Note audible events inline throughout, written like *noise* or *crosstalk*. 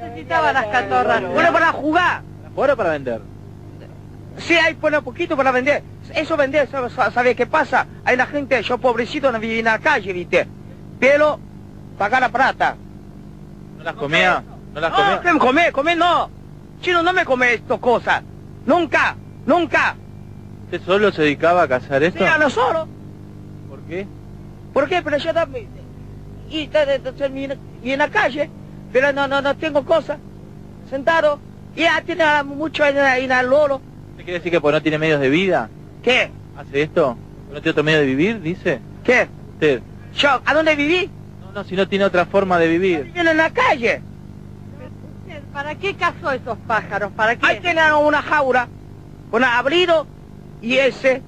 necesitaba las catorras. Bueno, para jugar. ¿Para o para vender? Sí, hay pone poquito para vender. Eso vender, ¿sabes sabe qué pasa? Hay la gente, yo pobrecito, no viví en la calle, ¿viste? Pero, pagar la plata. ¿No las comía? ¿No las No, comía? ¿qué me come? Come no. Chino, no me come estas cosas. Nunca, nunca. ¿Usted solo se dedicaba a cazar esto? Sí, a nosotros. ¿Por qué? ¿Por qué? Pero yo también. Y, y en la calle, pero no, no, no tengo cosas. Sentado. Y ya tiene mucho en, en el lolo. ¿Usted quiere decir que porque no tiene medios de vida? ¿Qué? ¿Hace esto? ¿No tiene otro medio de vivir, dice? ¿Qué? Usted. Yo, ¿a dónde viví? No, no, si no tiene otra forma de vivir. Viví en la calle. ¿Para qué cazó esos pájaros? ¿Para qué? Ahí tienen una jaula, con abrido y ese.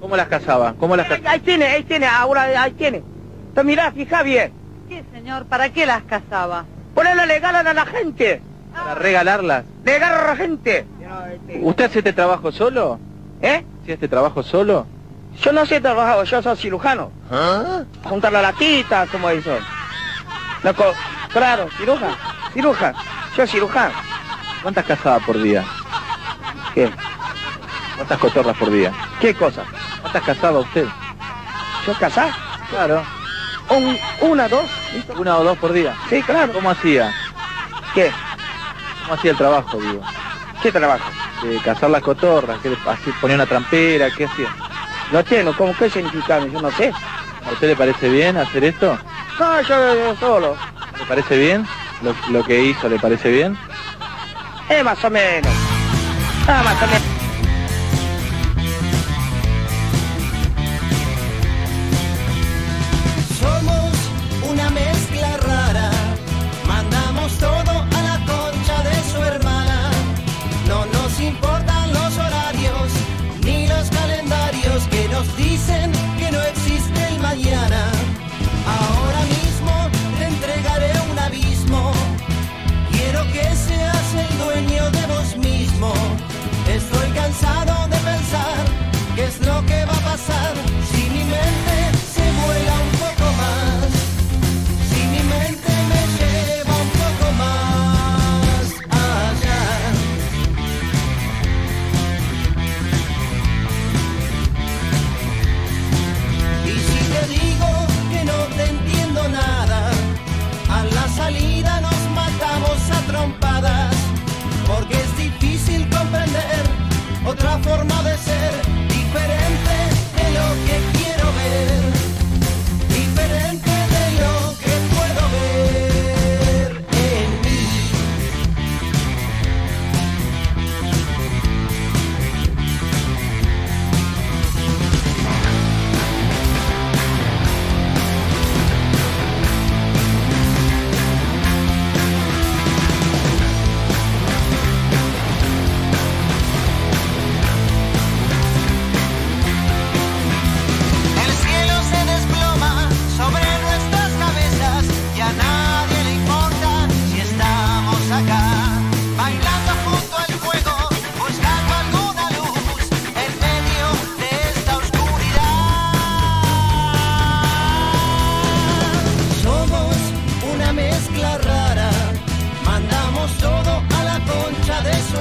¿Cómo las cazaba? ¿Cómo las Ahí, cazaba? ahí tiene, ahí tiene, ahora ahí tiene. Entonces mirá, fija bien. ¿Qué, señor? ¿Para qué las cazaba? Ponele legal a la gente. ¿Para regalarlas? Legal a la gente. ¿Usted hace este trabajo solo? ¿Eh? ¿Hace este trabajo solo? Yo no sé trabajar, yo soy cirujano. Juntar la latita, como eso. No, co- claro, cirujano, cirujano. Yo cirujano. ¿Cuántas cazaba por día? ¿Qué? ¿Cuántas cotorras por día? ¿Qué cosa? ¿Cuántas cazaba usted? ¿Yo casar? Claro. Un, una, dos, ¿listo? ¿Una o dos por día? Sí, claro. ¿Cómo hacía? ¿Qué? ¿Cómo hacía el trabajo, digo? ¿Qué trabajo? De cazar las cotorras, ¿qué le así, ponía una trampera, ¿qué hacía? No tengo, ¿cómo qué significa? Yo no sé. ¿A usted le parece bien hacer esto? No, yo, yo solo. ¿Le parece bien? ¿Lo, lo que hizo le parece bien? Eh, más o menos. Ah, más o menos.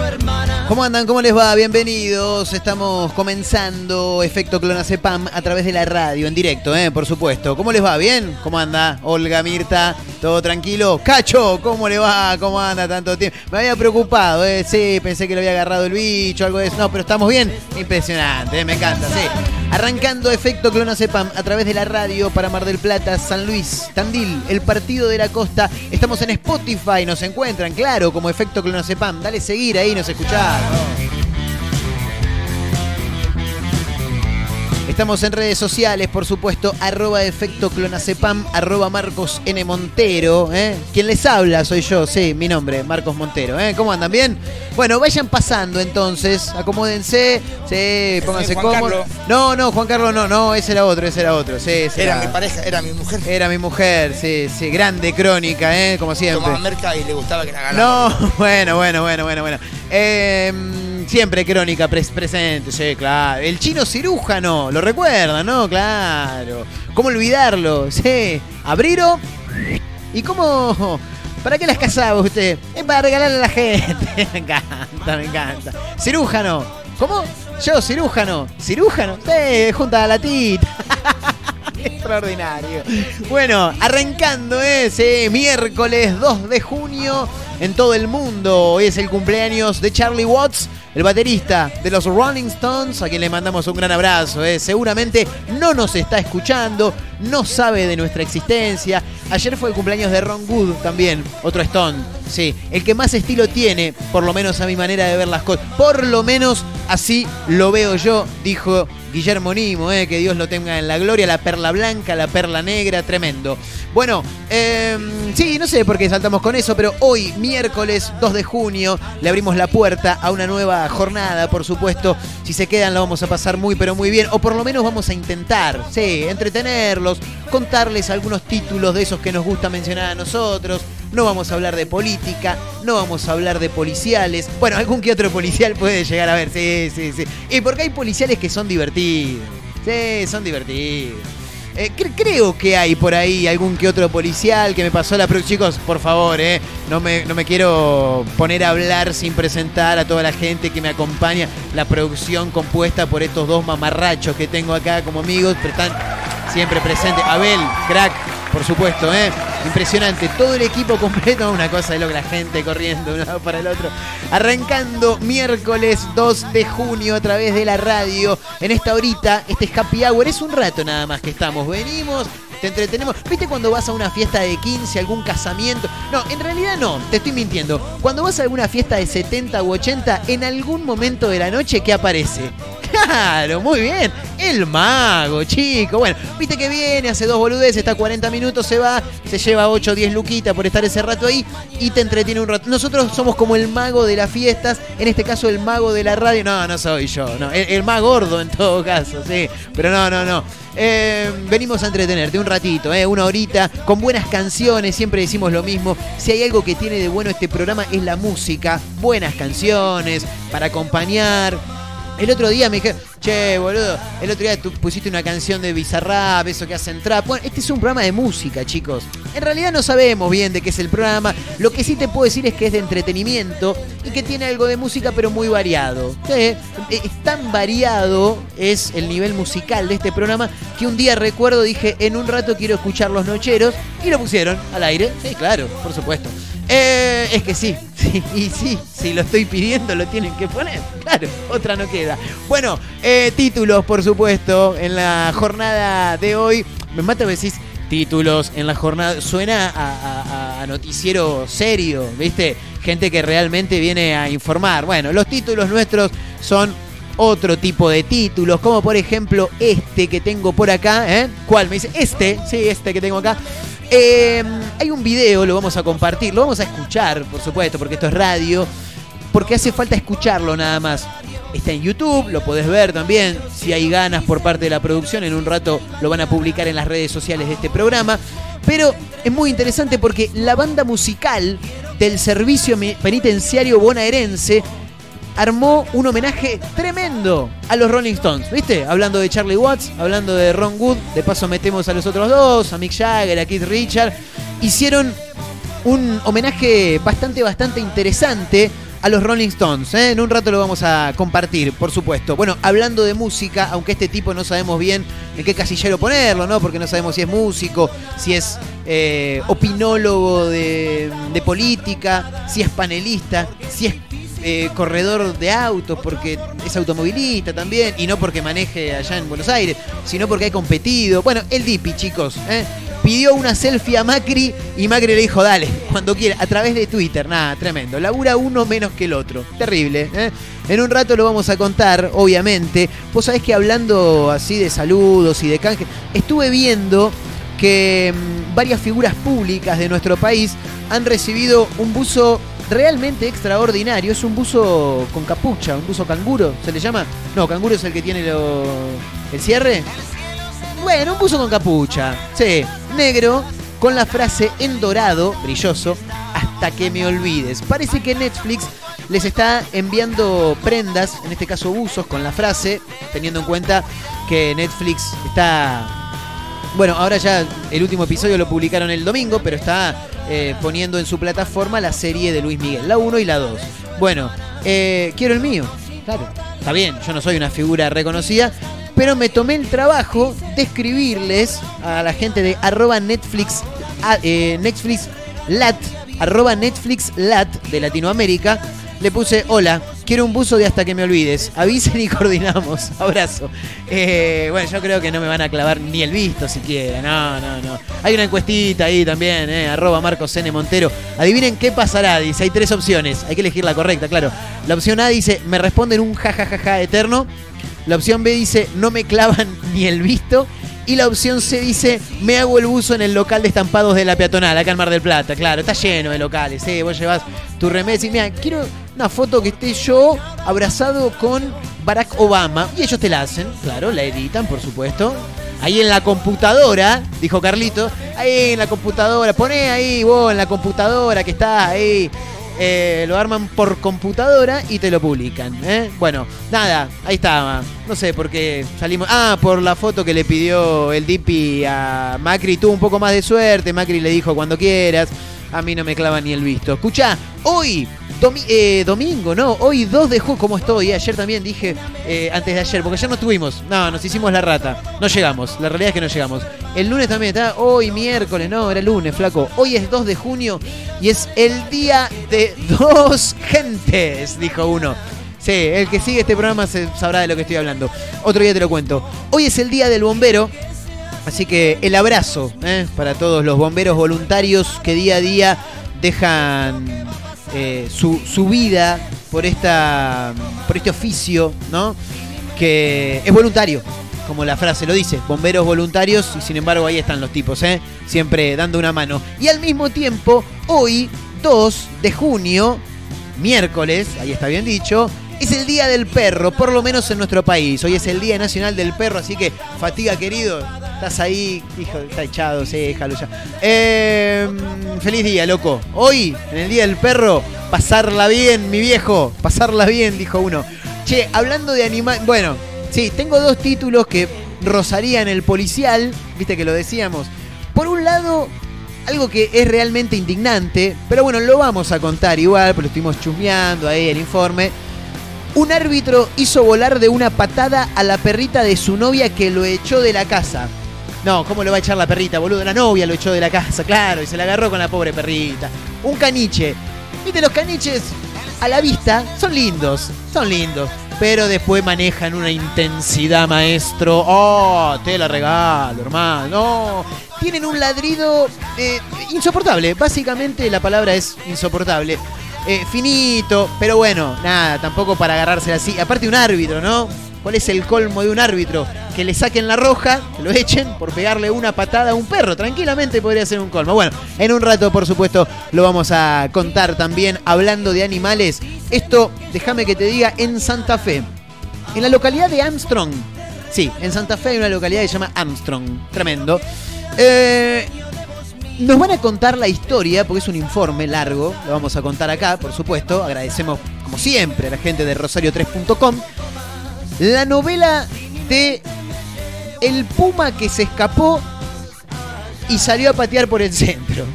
Hermana. ¿Cómo andan? ¿Cómo les va? Bienvenidos. Estamos comenzando Efecto Clonacepam a través de la radio, en directo, ¿eh? por supuesto. ¿Cómo les va? ¿Bien? ¿Cómo anda? Olga, Mirta, ¿todo tranquilo? Cacho, ¿cómo le va? ¿Cómo anda tanto tiempo? Me había preocupado, ¿eh? Sí, pensé que le había agarrado el bicho, algo de eso. No, pero estamos bien. Impresionante, ¿eh? me encanta, sí. Arrancando Efecto Clonacepam a través de la radio para Mar del Plata, San Luis, Tandil, el Partido de la Costa. Estamos en Spotify, nos encuentran, claro, como Efecto Clonacepam. Dale seguir ahí, nos escuchás. Estamos en redes sociales, por supuesto, arroba efecto clonacepam, arroba Marcos N. Montero. ¿eh? Quien les habla soy yo, sí, mi nombre, Marcos Montero. ¿eh? ¿Cómo andan? ¿Bien? Bueno, vayan pasando entonces, acomódense, sí, pónganse cómodos. No, no, Juan Carlos no, no, ese era otro, ese era otro. Sí, ese Era mi pareja, era mi mujer. Era mi mujer, sí, sí, grande crónica, ¿eh? como siempre. Tomaba merca y le gustaba que la ganara. No, *laughs* bueno, bueno, bueno, bueno, bueno. Eh, siempre crónica pres- presente, sí, claro. El chino cirujano, lo recuerdan, ¿no? Claro. ¿Cómo olvidarlo? Sí. Abriro. ¿Y cómo, ¿Para qué las casaba usted? Es para regalarle a la gente. *laughs* Me encanta, me encanta. Cirújano. ¿Cómo? Yo, cirújano. ¿Cirújano? Sí, junta a la tita. *laughs* Extraordinario. Bueno, arrancando ese miércoles 2 de junio en todo el mundo. Hoy es el cumpleaños de Charlie Watts, el baterista de los Rolling Stones, a quien le mandamos un gran abrazo. ¿eh? Seguramente no nos está escuchando, no sabe de nuestra existencia. Ayer fue el cumpleaños de Ron Wood también, otro Stone. Sí, el que más estilo tiene, por lo menos a mi manera de ver las cosas. Por lo menos así lo veo yo, dijo Guillermo Nimo, eh, que Dios lo tenga en la gloria, la perla blanca, la perla negra, tremendo. Bueno, eh, sí, no sé por qué saltamos con eso, pero hoy, miércoles 2 de junio, le abrimos la puerta a una nueva jornada, por supuesto. Si se quedan, la vamos a pasar muy, pero muy bien, o por lo menos vamos a intentar, sí, entretenerlos, contarles algunos títulos de esos que nos gusta mencionar a nosotros. No vamos a hablar de política, no vamos a hablar de policiales. Bueno, algún que otro policial puede llegar a ver, sí, sí, sí. Y porque hay policiales que son divertidos. Sí, son divertidos. Eh, cre- creo que hay por ahí algún que otro policial que me pasó la pro- Chicos, por favor, eh, no, me, no me quiero poner a hablar sin presentar a toda la gente que me acompaña. La producción compuesta por estos dos mamarrachos que tengo acá como amigos, pero están siempre presentes. Abel, crack, por supuesto, ¿eh? Impresionante. Todo el equipo completo, una cosa de lo que la gente corriendo de un lado para el otro. Arrancando miércoles 2 de junio a través de la radio. En esta horita, este es Happy Hour. Es un rato nada más que estamos. Venimos, te entretenemos. ¿Viste cuando vas a una fiesta de 15, algún casamiento? No, en realidad no, te estoy mintiendo. Cuando vas a alguna fiesta de 70 u 80, en algún momento de la noche, ¿qué aparece? Claro, muy bien. El mago, chico. Bueno, viste que viene, hace dos boludeces, está 40 minutos, se va, se lleva 8 o 10 luquitas por estar ese rato ahí y te entretiene un rato. Nosotros somos como el mago de las fiestas, en este caso el mago de la radio. No, no soy yo, no. El, el más gordo en todo caso, sí. Pero no, no, no. Eh, venimos a entretenerte un ratito, eh, una horita, con buenas canciones, siempre decimos lo mismo. Si hay algo que tiene de bueno este programa es la música, buenas canciones para acompañar. El otro día me dijeron, che, boludo, el otro día tú pusiste una canción de Bizarrap, eso que hacen trap. Bueno, este es un programa de música, chicos. En realidad no sabemos bien de qué es el programa. Lo que sí te puedo decir es que es de entretenimiento y que tiene algo de música, pero muy variado. Sí, eh, es tan variado es el nivel musical de este programa que un día recuerdo dije, en un rato quiero escuchar Los Nocheros y lo pusieron al aire. Sí, claro, por supuesto. Eh, es que sí, sí, y sí, si lo estoy pidiendo lo tienen que poner. *laughs* Claro, otra no queda. Bueno, eh, títulos, por supuesto, en la jornada de hoy. Me mata que decís títulos en la jornada. Suena a, a- a noticiero serio, ¿viste? Gente que realmente viene a informar. Bueno, los títulos nuestros son otro tipo de títulos, como por ejemplo este que tengo por acá. ¿eh? ¿Cuál? Me dice, este, sí, este que tengo acá. Eh, hay un video, lo vamos a compartir, lo vamos a escuchar, por supuesto, porque esto es radio, porque hace falta escucharlo nada más. Está en YouTube, lo podés ver también, si hay ganas por parte de la producción, en un rato lo van a publicar en las redes sociales de este programa. Pero es muy interesante porque la banda musical del servicio penitenciario bonaerense armó un homenaje tremendo a los Rolling Stones, ¿viste? Hablando de Charlie Watts, hablando de Ron Wood, de paso metemos a los otros dos, a Mick Jagger, a Keith Richard, hicieron un homenaje bastante, bastante interesante a los Rolling Stones. ¿eh? En un rato lo vamos a compartir, por supuesto. Bueno, hablando de música, aunque este tipo no sabemos bien en qué casillero ponerlo, ¿no? Porque no sabemos si es músico, si es eh, opinólogo de, de política, si es panelista, si es eh, corredor de autos, porque es automovilista también, y no porque maneje allá en Buenos Aires, sino porque ha competido. Bueno, el Dipi, chicos, ¿eh? pidió una selfie a Macri y Macri le dijo, dale, *laughs* cuando quiera, a través de Twitter. Nada, tremendo. Labura uno menos que el otro. Terrible. ¿eh? En un rato lo vamos a contar, obviamente. Vos sabés que hablando así de saludos y de canje, estuve viendo que mm, varias figuras públicas de nuestro país han recibido un buzo realmente extraordinario. Es un buzo con capucha, un buzo canguro, ¿se le llama? No, canguro es el que tiene lo... el cierre. Bueno, un buzo con capucha. Sí, negro, con la frase en dorado, brilloso, hasta que me olvides. Parece que Netflix les está enviando prendas, en este caso buzos, con la frase, teniendo en cuenta que Netflix está... Bueno, ahora ya el último episodio lo publicaron el domingo, pero está eh, poniendo en su plataforma la serie de Luis Miguel, la 1 y la 2. Bueno, eh, quiero el mío, claro. Está bien, yo no soy una figura reconocida, pero me tomé el trabajo de escribirles a la gente de arroba Netflix, a- eh, Netflix Lat, arroba Netflix Lat de Latinoamérica. Le puse, hola, quiero un buzo de hasta que me olvides. Avisen y *laughs* coordinamos. Abrazo. Eh, bueno, yo creo que no me van a clavar ni el visto siquiera. No, no, no. Hay una encuestita ahí también, eh, arroba Marcos N. Montero. Adivinen qué pasará, dice. Hay tres opciones. Hay que elegir la correcta, claro. La opción A dice, me responden un jajajaja eterno. La opción B dice, no me clavan *laughs* ni el visto. Y la opción C dice, me hago el buzo en el local de estampados de la peatonal, acá en Mar del Plata. Claro, está lleno de locales. ¿eh? Vos llevas tu remesa y mira, quiero una foto que esté yo abrazado con Barack Obama. Y ellos te la hacen, claro, la editan, por supuesto. Ahí en la computadora, dijo Carlito, ahí en la computadora, poné ahí vos en la computadora que está ahí. Eh, lo arman por computadora y te lo publican. ¿eh? Bueno, nada, ahí está. No sé por qué salimos. Ah, por la foto que le pidió el Dipi a Macri. Tuvo un poco más de suerte. Macri le dijo cuando quieras. A mí no me clava ni el visto. Escucha, hoy, eh, domingo, ¿no? Hoy 2 de junio, ¿cómo estoy? Ayer también dije, eh, antes de ayer, porque ayer no estuvimos. No, nos hicimos la rata. No llegamos. La realidad es que no llegamos. El lunes también está. Hoy, miércoles, no, era lunes, flaco. Hoy es 2 de junio y es el día de *laughs* dos gentes, dijo uno. Sí, el que sigue este programa se sabrá de lo que estoy hablando. Otro día te lo cuento. Hoy es el día del bombero. Así que el abrazo ¿eh? para todos los bomberos voluntarios que día a día dejan eh, su, su vida por, esta, por este oficio, ¿no? Que es voluntario, como la frase lo dice, bomberos voluntarios y sin embargo ahí están los tipos, ¿eh? siempre dando una mano. Y al mismo tiempo, hoy, 2 de junio, miércoles, ahí está bien dicho, es el Día del Perro, por lo menos en nuestro país. Hoy es el Día Nacional del Perro, así que fatiga querido, estás ahí, hijo, está echado, sí, déjalo ya. Eh, feliz día, loco. Hoy, en el Día del Perro, pasarla bien, mi viejo, pasarla bien, dijo uno. Che, hablando de animal, bueno, sí, tengo dos títulos que rozarían el policial, viste que lo decíamos. Por un lado, algo que es realmente indignante, pero bueno, lo vamos a contar igual, porque lo estuvimos chusmeando ahí el informe. Un árbitro hizo volar de una patada a la perrita de su novia que lo echó de la casa. No, ¿cómo lo va a echar la perrita, boludo? La novia lo echó de la casa, claro, y se la agarró con la pobre perrita. Un caniche. Viste, los caniches a la vista son lindos, son lindos. Pero después manejan una intensidad, maestro. Oh, te la regalo, hermano. No. Tienen un ladrido eh, insoportable. Básicamente la palabra es insoportable. Eh, finito, pero bueno, nada, tampoco para agarrársela así. Aparte un árbitro, ¿no? ¿Cuál es el colmo de un árbitro? Que le saquen la roja, lo echen por pegarle una patada a un perro. Tranquilamente podría ser un colmo. Bueno, en un rato, por supuesto, lo vamos a contar también hablando de animales. Esto, déjame que te diga, en Santa Fe. En la localidad de Armstrong. Sí, en Santa Fe hay una localidad que se llama Armstrong. Tremendo. Eh, nos van a contar la historia, porque es un informe largo, lo vamos a contar acá, por supuesto. Agradecemos, como siempre, a la gente de Rosario3.com. La novela de El Puma que se escapó y salió a patear por el centro.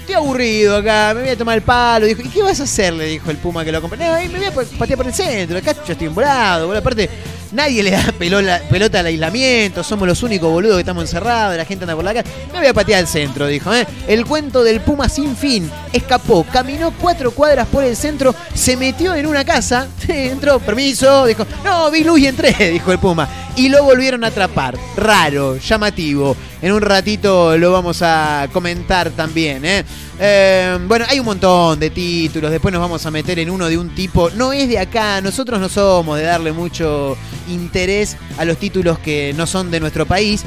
Estoy aburrido acá, me voy a tomar el palo. ¿y qué vas a hacer? Le dijo el Puma que lo compró. No, me voy a patear por el centro, acá yo estoy embolado, boludo. Aparte, nadie le da pelota al aislamiento, somos los únicos boludos que estamos encerrados, la gente anda por la calle. Me voy a patear al centro, dijo. ¿eh? El cuento del Puma sin fin. Escapó, caminó cuatro cuadras por el centro, se metió en una casa, *laughs* entró, permiso, dijo, no, vi luz y entré, *laughs* dijo el Puma. Y lo volvieron a atrapar. Raro, llamativo. En un ratito lo vamos a comentar también. ¿eh? Eh, bueno, hay un montón de títulos. Después nos vamos a meter en uno de un tipo. No es de acá. Nosotros no somos de darle mucho interés a los títulos que no son de nuestro país.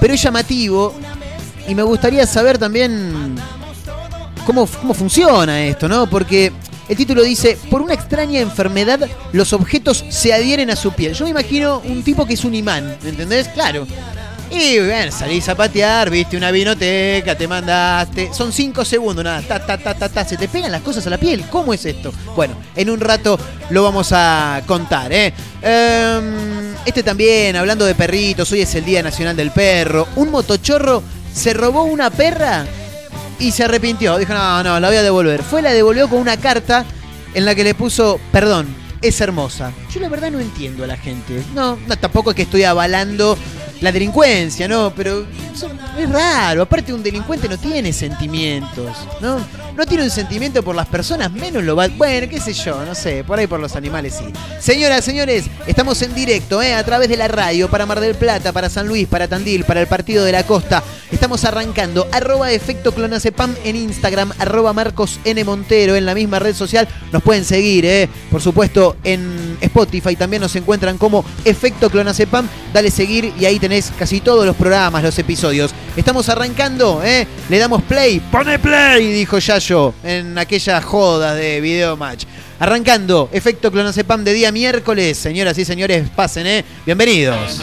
Pero es llamativo. Y me gustaría saber también cómo, cómo funciona esto, ¿no? Porque el título dice, por una extraña enfermedad los objetos se adhieren a su piel. Yo me imagino un tipo que es un imán, ¿me entendés? Claro. Y bueno, salís a patear, viste una vinoteca, te mandaste. Son cinco segundos, nada, ta, ta, ta, ta, ta. Se te pegan las cosas a la piel. ¿Cómo es esto? Bueno, en un rato lo vamos a contar, ¿eh? Em, este también, hablando de perritos, hoy es el Día Nacional del Perro. Un motochorro se robó una perra y se arrepintió. Dijo, no, no, la voy a devolver. Fue, la devolvió con una carta en la que le puso, perdón, es hermosa. Yo la verdad no entiendo a la gente. No, no tampoco es que estoy avalando la delincuencia, ¿no? Pero es raro. Aparte, un delincuente no tiene sentimientos, ¿no? No tiene un sentimiento por las personas, menos lo va. Bueno, qué sé yo, no sé. Por ahí por los animales sí. Señoras, señores, estamos en directo, ¿eh? A través de la radio para Mar del Plata, para San Luis, para Tandil, para el Partido de la Costa. Estamos arrancando. Arroba efecto clonacepam en Instagram, arroba Marcos. Montero en la misma red social. Nos pueden seguir, ¿eh? Por supuesto, en Spotify también nos encuentran como efecto clonacepam. Dale seguir y ahí tenés casi todos los programas, los episodios. Estamos arrancando, ¿eh? Le damos play. ¡Pone play! Dijo Yayo en aquella joda de video match. Arrancando, efecto clonacepam de día miércoles. Señoras y señores, pasen, ¿eh? Bienvenidos.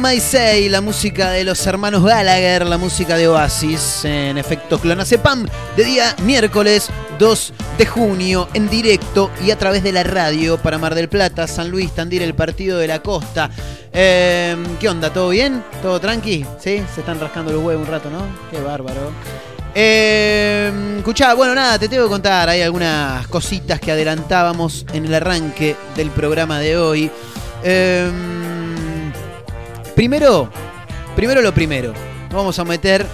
My Say, la música de los hermanos Gallagher, la música de Oasis, en efecto Clonacepam, de día miércoles 2 de junio, en directo y a través de la radio para Mar del Plata, San Luis, Tandil, el partido de la costa. Eh, ¿Qué onda? ¿Todo bien? ¿Todo tranqui? ¿Sí? Se están rascando los huevos un rato, ¿no? Qué bárbaro. Eh, escuchá, bueno, nada, te tengo que contar. Hay algunas cositas que adelantábamos en el arranque del programa de hoy. Eh, primero, primero lo primero. Nos vamos a meter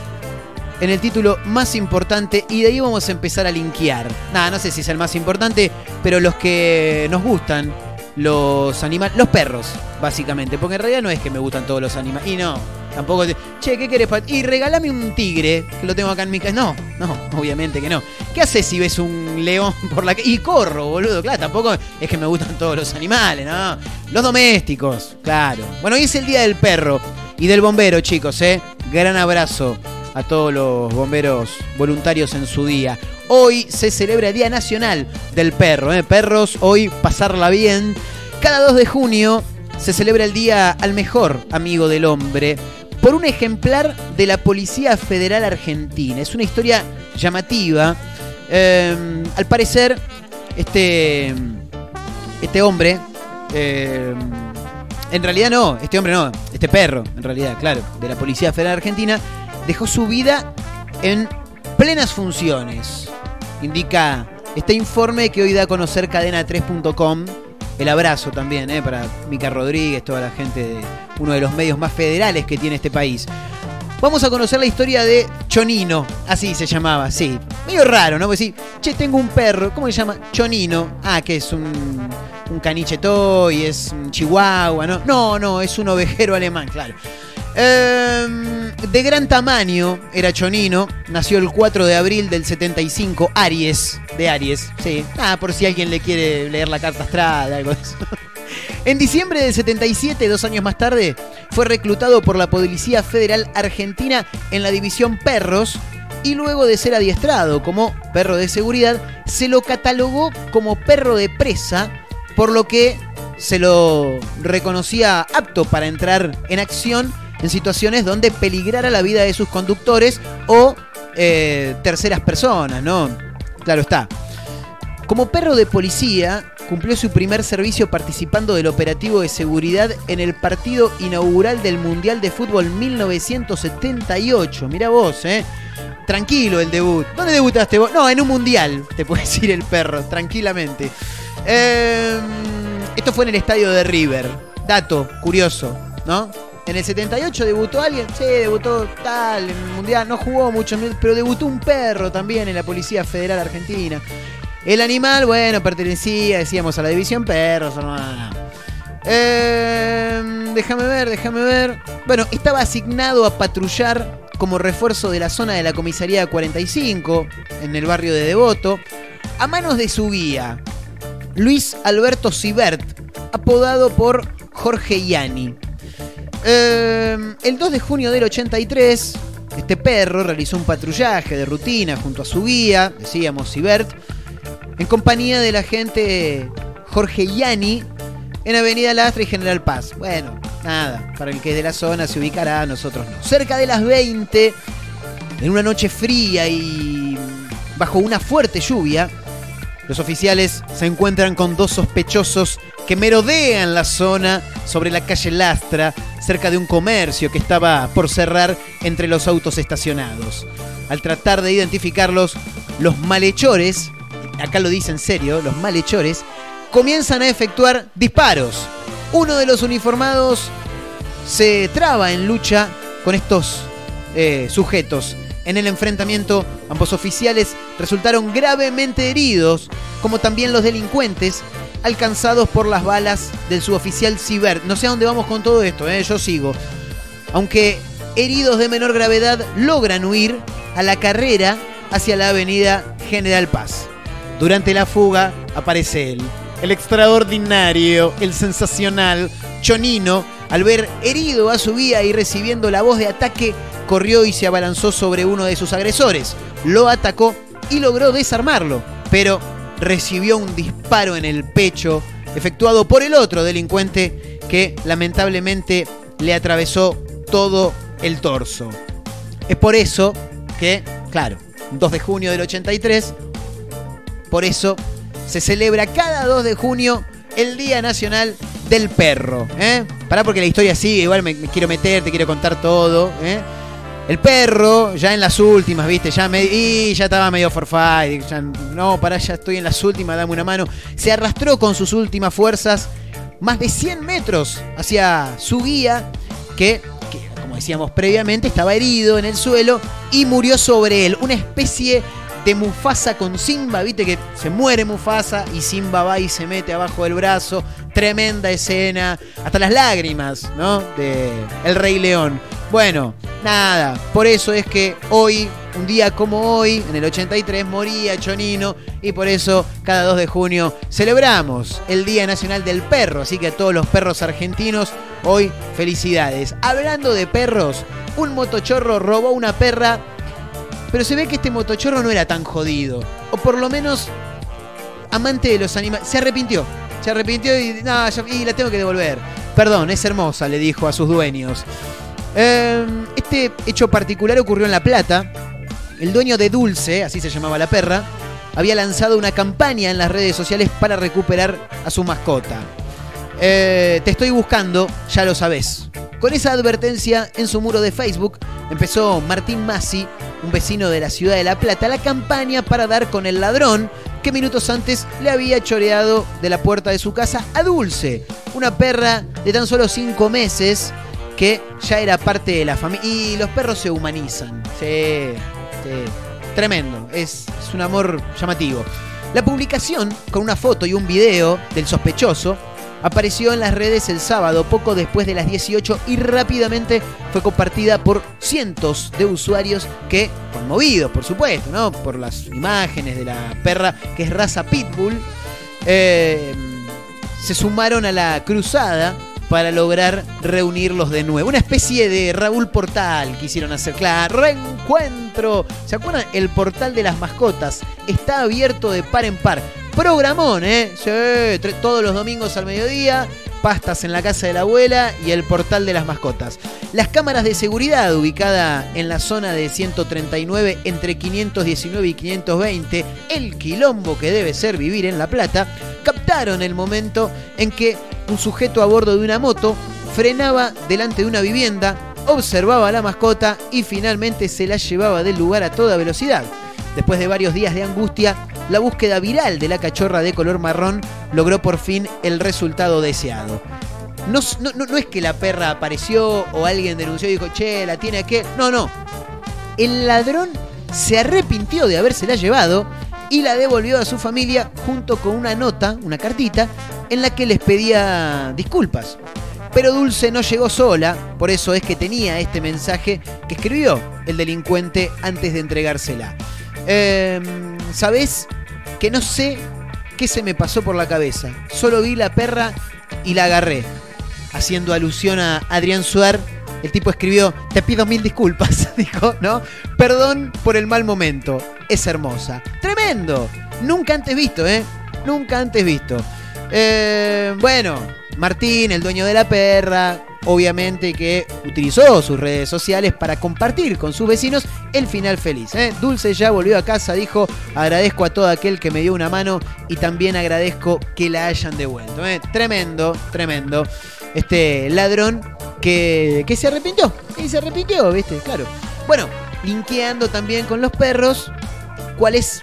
en el título más importante y de ahí vamos a empezar a linkear. Nada, no sé si es el más importante, pero los que nos gustan, los animales, los perros, básicamente. Porque en realidad no es que me gustan todos los animales. Y no, tampoco. te- che, ¿qué querés? Y regálame un tigre, que lo tengo acá en mi casa. No, no, obviamente que no. ¿Qué haces si ves un león *laughs* por la calle? Y corro, boludo. Claro, tampoco es que me gustan todos los animales, ¿no? Los domésticos, claro. Bueno, hoy es el día del perro y del bombero, chicos, ¿eh? Gran abrazo a todos los bomberos voluntarios en su día. Hoy se celebra el Día Nacional del Perro. ¿eh? Perros, hoy pasarla bien. Cada 2 de junio se celebra el Día al Mejor Amigo del Hombre por un ejemplar de la Policía Federal Argentina. Es una historia llamativa. Eh, al parecer, este, este hombre... eh, en realidad no, este hombre no, este perro, en realidad, claro, de la Policía Federal Argentina, dejó su vida en plenas funciones. Indica este informe que hoy da a conocer cadena3.com. El abrazo también eh, para Mica Rodríguez, toda la gente de uno de los medios más federales que tiene este país. Vamos a conocer la historia de Chonino, así se llamaba, sí. Medio raro, ¿no? Pues sí, che, tengo un perro, ¿cómo se llama? Chonino. Ah, que es un, un caniche toy, es un chihuahua, ¿no? No, no, es un ovejero alemán, claro. Ehm, de gran tamaño era Chonino, nació el 4 de abril del 75, Aries, de Aries, sí. Ah, por si alguien le quiere leer la carta astral, algo de eso. *laughs* En diciembre del 77, dos años más tarde, fue reclutado por la Policía Federal Argentina en la división Perros y luego de ser adiestrado como perro de seguridad, se lo catalogó como perro de presa, por lo que se lo reconocía apto para entrar en acción en situaciones donde peligrara la vida de sus conductores o eh, terceras personas, ¿no? Claro está. Como perro de policía, cumplió su primer servicio participando del operativo de seguridad en el partido inaugural del Mundial de Fútbol 1978. Mira vos, ¿eh? Tranquilo el debut. ¿Dónde debutaste vos? No, en un mundial, te puede *laughs* decir el perro, tranquilamente. Eh, esto fue en el estadio de River. Dato curioso, ¿no? En el 78 debutó alguien, sí, debutó tal, en el mundial, no jugó mucho, pero debutó un perro también en la Policía Federal Argentina. El animal, bueno, pertenecía, decíamos, a la división perros. no, no, no. Eh, déjame ver, déjame ver. Bueno, estaba asignado a patrullar como refuerzo de la zona de la comisaría 45, en el barrio de Devoto, a manos de su guía, Luis Alberto Sibert, apodado por Jorge Iani. Eh, el 2 de junio del 83, este perro realizó un patrullaje de rutina junto a su guía, decíamos Sibert, en compañía del agente Jorge Iani en Avenida Lastra y General Paz. Bueno, nada, para el que es de la zona se ubicará, nosotros no. Cerca de las 20, en una noche fría y bajo una fuerte lluvia, los oficiales se encuentran con dos sospechosos que merodean la zona sobre la calle Lastra, cerca de un comercio que estaba por cerrar entre los autos estacionados. Al tratar de identificarlos, los malhechores, acá lo dice en serio, los malhechores, comienzan a efectuar disparos. Uno de los uniformados se traba en lucha con estos eh, sujetos. En el enfrentamiento, ambos oficiales resultaron gravemente heridos, como también los delincuentes, alcanzados por las balas del suboficial Sibert. No sé a dónde vamos con todo esto, eh, yo sigo. Aunque heridos de menor gravedad logran huir a la carrera hacia la avenida General Paz. Durante la fuga aparece él, el extraordinario, el sensacional Chonino, al ver herido a su guía y recibiendo la voz de ataque, corrió y se abalanzó sobre uno de sus agresores. Lo atacó y logró desarmarlo, pero recibió un disparo en el pecho efectuado por el otro delincuente que lamentablemente le atravesó todo el torso. Es por eso que, claro, 2 de junio del 83, por eso se celebra cada 2 de junio el Día Nacional del Perro. ¿eh? Pará porque la historia sigue, igual me, quiero meter, te quiero contar todo. ¿eh? El perro, ya en las últimas, ¿viste? Ya me, y ya estaba medio forfait. Ya, no, pará, ya estoy en las últimas, dame una mano. Se arrastró con sus últimas fuerzas más de 100 metros hacia su guía, que, que, como decíamos previamente, estaba herido en el suelo y murió sobre él. Una especie de Mufasa con Simba, viste que se muere Mufasa y Simba va y se mete abajo del brazo. Tremenda escena, hasta las lágrimas, ¿no? De El Rey León. Bueno, nada, por eso es que hoy, un día como hoy, en el 83, moría Chonino y por eso cada 2 de junio celebramos el Día Nacional del Perro. Así que a todos los perros argentinos, hoy felicidades. Hablando de perros, un motochorro robó una perra, pero se ve que este motochorro no era tan jodido. O por lo menos amante de los animales. Se arrepintió. Se arrepintió y, no, ya- y la tengo que devolver. Perdón, es hermosa, le dijo a sus dueños. Eh, este hecho particular ocurrió en La Plata. El dueño de Dulce, así se llamaba la perra, había lanzado una campaña en las redes sociales para recuperar a su mascota. Eh, te estoy buscando, ya lo sabés. Con esa advertencia en su muro de Facebook empezó Martín Massi, un vecino de la ciudad de La Plata, la campaña para dar con el ladrón que minutos antes le había choreado de la puerta de su casa a Dulce, una perra de tan solo 5 meses que ya era parte de la familia. Y los perros se humanizan. Sí. Tremendo. Es, es un amor llamativo. La publicación, con una foto y un video del sospechoso, apareció en las redes el sábado, poco después de las 18, y rápidamente fue compartida por cientos de usuarios que, conmovidos, por supuesto, ¿no? Por las imágenes de la perra, que es raza Pitbull, eh, se sumaron a la cruzada para lograr reunirlos de nuevo. Una especie de Raúl Portal quisieron hacer. Claro, reencuentro. ¿Se acuerdan? El portal de las mascotas está abierto de par en par. Programón, ¿eh? Todos los domingos al mediodía. Pastas en la casa de la abuela y el portal de las mascotas. Las cámaras de seguridad ubicada en la zona de 139 entre 519 y 520, el quilombo que debe ser vivir en La Plata, captaron el momento en que un sujeto a bordo de una moto frenaba delante de una vivienda, observaba a la mascota y finalmente se la llevaba del lugar a toda velocidad. Después de varios días de angustia, la búsqueda viral de la cachorra de color marrón logró por fin el resultado deseado. No, es que la perra apareció o alguien denunció y dijo, che, la tiene aquel. No, no. El ladrón se arrepintió de habérsela llevado y la devolvió a su familia junto con una nota, una cartita, en la que les pedía disculpas. Pero Dulce no llegó sola, por eso es que tenía este mensaje que escribió el delincuente antes de entregársela. Eh, ¿Sabés? Que no sé qué se me pasó por la cabeza. Solo vi la perra y la agarré. Haciendo alusión a Adrián Suar, el tipo escribió, te pido mil disculpas, *laughs* dijo, ¿no? Perdón por el mal momento. Es hermosa. Tremendo. Nunca antes visto, ¿eh? Nunca antes visto. Eh, bueno, Martín, el dueño de la perra, obviamente que utilizó sus redes sociales para compartir con sus vecinos el final feliz. ¿eh? Dulce ya volvió a casa, dijo, agradezco a todo aquel que me dio una mano y también agradezco que la hayan devuelto. ¿eh? Tremendo, tremendo. Este ladrón que, que se arrepintió, y se arrepintió, ¿viste? Claro. Bueno, linkeando también con los perros, ¿cuál es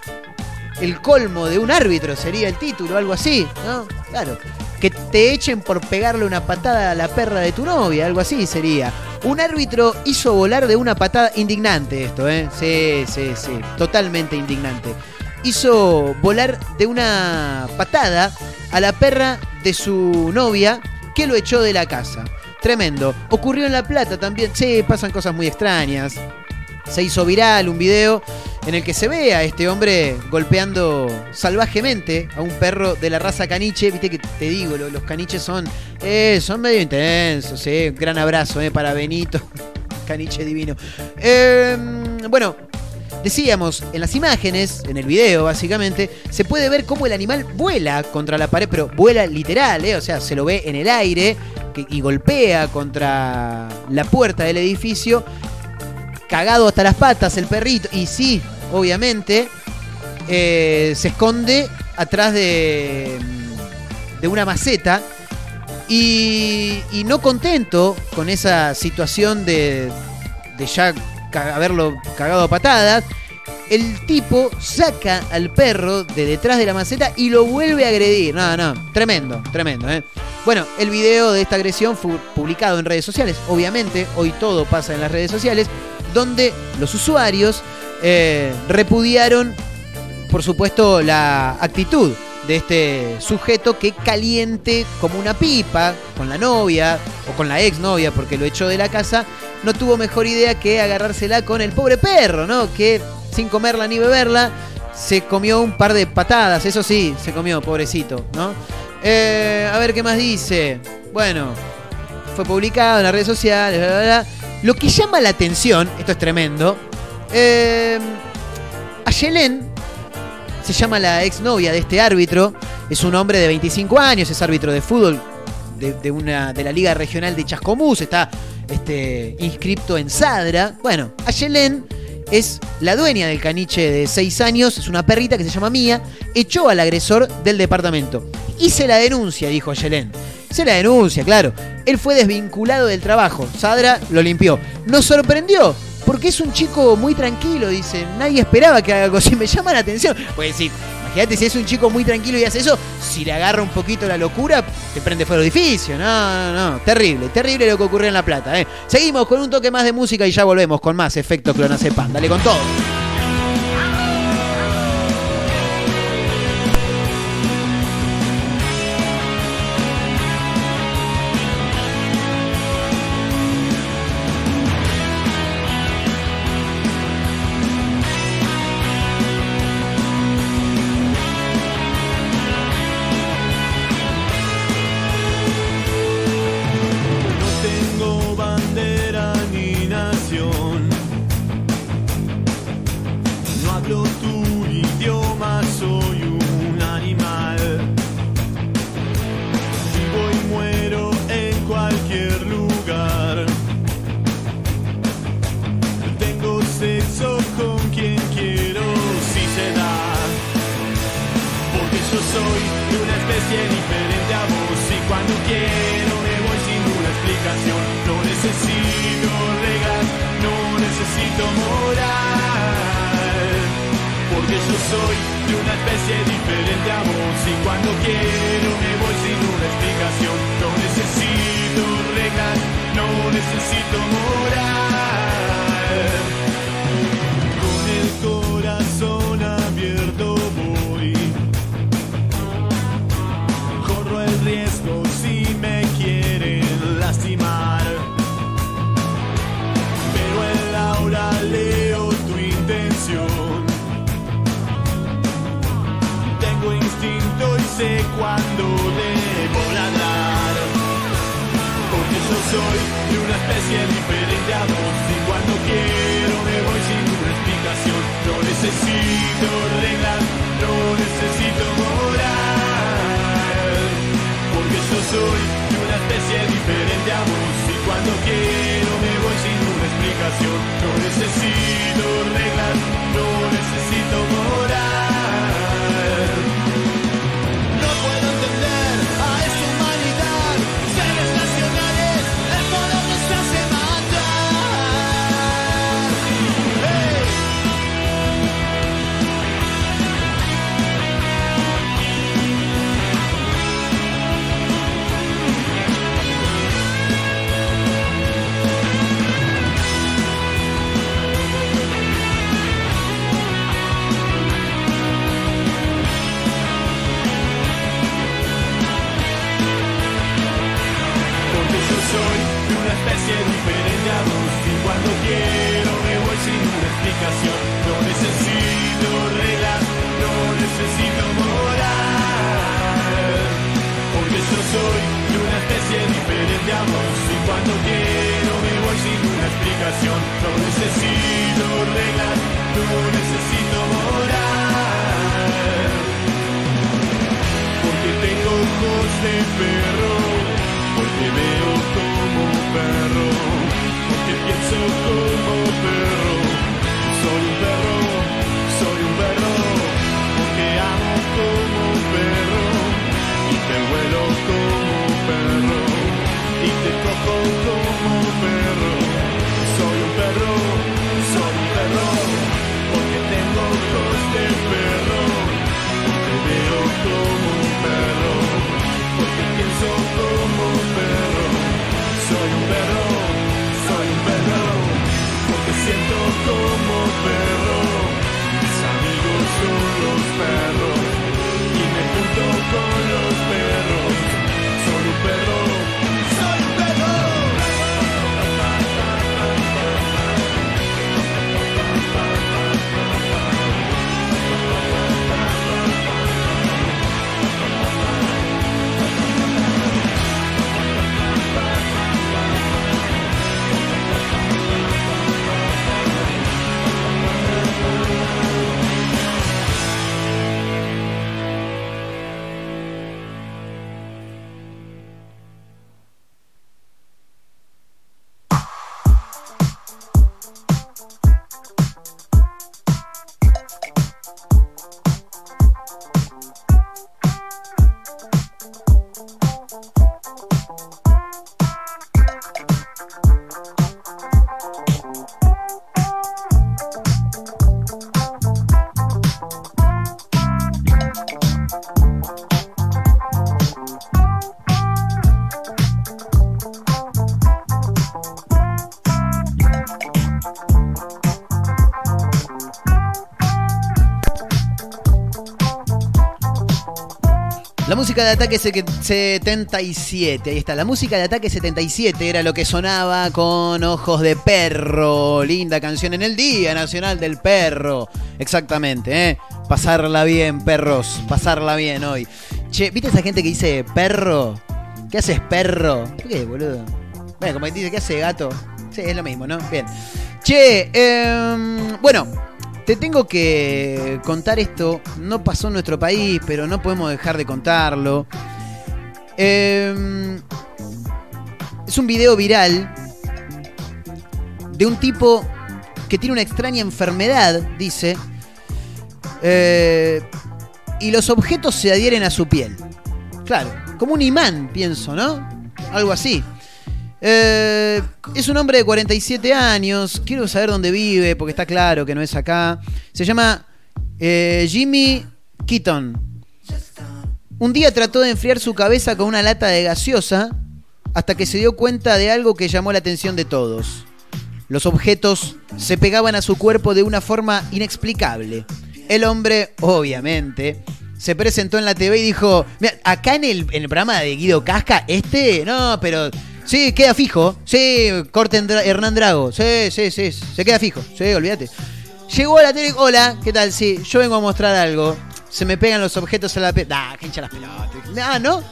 el colmo de un árbitro? Sería el título, algo así, ¿no? Claro. Que te echen por pegarle una patada a la perra de tu novia, algo así sería. Un árbitro hizo volar de una patada indignante esto, ¿eh? Sí, sí, sí, totalmente indignante. Hizo volar de una patada a la perra de su novia que lo echó de la casa. Tremendo. Ocurrió en La Plata también. Sí, pasan cosas muy extrañas. Se hizo viral un video en el que se ve a este hombre golpeando salvajemente a un perro de la raza caniche. Viste que te digo, lo- los caniches son, eh, son medio intensos. Eh. Un gran abrazo eh, para Benito, *laughs* caniche divino. Eh, bueno, Decíamos, en las imágenes, en el video básicamente, se puede ver cómo el animal vuela contra la pared, pero vuela literal, o sea, se lo ve en el aire, y golpea contra la puerta del edificio, cagado hasta las patas el perrito, y sí, obviamente, eh, se esconde atrás de, de una maceta y, y no contento con esa situación de, de ya haberlo cagado a patadas, el tipo saca al perro de detrás de la maceta y lo vuelve a agredir. No, no, tremendo, tremendo. ¿eh? Bueno, el video de esta agresión fue publicado en redes sociales. Obviamente, hoy todo pasa en las redes sociales, donde los usuarios eh, repudiaron, por supuesto, la actitud de este sujeto que caliente como una pipa con la novia o con la ex novia porque lo echó de la casa, no tuvo mejor idea que agarrársela con el pobre perro, ¿no? Que sin comerla ni beberla se comió un par de patadas, eso sí, se comió, pobrecito, ¿no? Eh, a ver qué más dice. Bueno, fue publicado en las redes sociales, bla, bla, bla. Lo que llama la atención, esto es tremendo, eh, a Yelén se llama la exnovia de este árbitro, es un hombre de 25 años, es árbitro de fútbol de, una, de la Liga Regional de Chascomús, está este, inscripto en Sadra. Bueno, Ayelén es la dueña del caniche de 6 años, es una perrita que se llama Mía, echó al agresor del departamento. Se la denuncia, dijo Ayelén. Se la denuncia, claro. Él fue desvinculado del trabajo. Sadra lo limpió. Nos sorprendió. Porque es un chico muy tranquilo, dice. Nadie esperaba que haga algo así. *laughs* Me llama la atención. Pues decir, imagínate si es un chico muy tranquilo y hace eso, si le agarra un poquito la locura, te prende fuego el edificio. No, no, no. Terrible, terrible lo que ocurrió en La Plata. ¿eh? Seguimos con un toque más de música y ya volvemos con más efecto clonazepam. Dale con todo. Quiero me voy sin una explicación. No necesito reglas, no necesito moral. Porque yo soy de una especie diferente a vos y cuando quiero me voy sin una explicación. No necesito reglas, no necesito moral. Sé cuándo debo ladrar. Porque yo soy de una especie diferente a vos y cuando quiero me voy sin una explicación. No necesito reglas, no necesito moral. Porque yo soy de una especie diferente a vos y cuando quiero me voy sin una explicación. No necesito reglas, no necesito moral. Especie diferente a vos y cuando quiero me voy sin una explicación. No necesito reglas, no necesito moral. Porque yo soy de una especie diferente a vos y cuando quiero me voy sin una explicación. No necesito reglas, no necesito moral. Porque tengo ojos de perro, porque veo perro, porque pienso como perro. Soy un perro, soy un perro, porque amo como un perro. Y te vuelo como un perro, y te cojo como un perro. Soy un perro, soy un perro, porque tengo ojos de perro. Y te veo como un perro, porque pienso como un perro. Soy un perro, soy un perro, porque siento como perro. Mis amigos son los perros y me junto con los perros. Soy un perro. Música de Ataque se- 77, ahí está. La música de Ataque 77 era lo que sonaba con Ojos de Perro. Linda canción en el Día Nacional del Perro. Exactamente, ¿eh? Pasarla bien, perros. Pasarla bien hoy. Che, ¿viste esa gente que dice perro? ¿Qué haces, perro? ¿Por qué, boludo? Bueno, como dice, ¿qué hace gato? Sí, es lo mismo, ¿no? Bien. Che, em, bueno, te tengo que contar esto. No pasó en nuestro país, pero no podemos dejar de contarlo. Em, es un video viral de un tipo que tiene una extraña enfermedad, dice. eh, y los objetos se adhieren a su piel. Claro, como un imán, pienso, ¿no? Algo así. Eh, es un hombre de 47 años. Quiero saber dónde vive, porque está claro que no es acá. Se llama eh, Jimmy Keaton. Un día trató de enfriar su cabeza con una lata de gaseosa hasta que se dio cuenta de algo que llamó la atención de todos. Los objetos se pegaban a su cuerpo de una forma inexplicable. El hombre, obviamente, se presentó en la TV y dijo, "Mira, acá en el, en el programa de Guido Casca, este, no, pero sí, queda fijo. Sí, corte Hernán Drago. Sí, sí, sí, se queda fijo. Sí, olvídate. Llegó a la tele, hola, ¿qué tal? Sí, yo vengo a mostrar algo. Se me pegan los objetos a la piel. Ah, que hincha las pelotas. Ah, ¿no?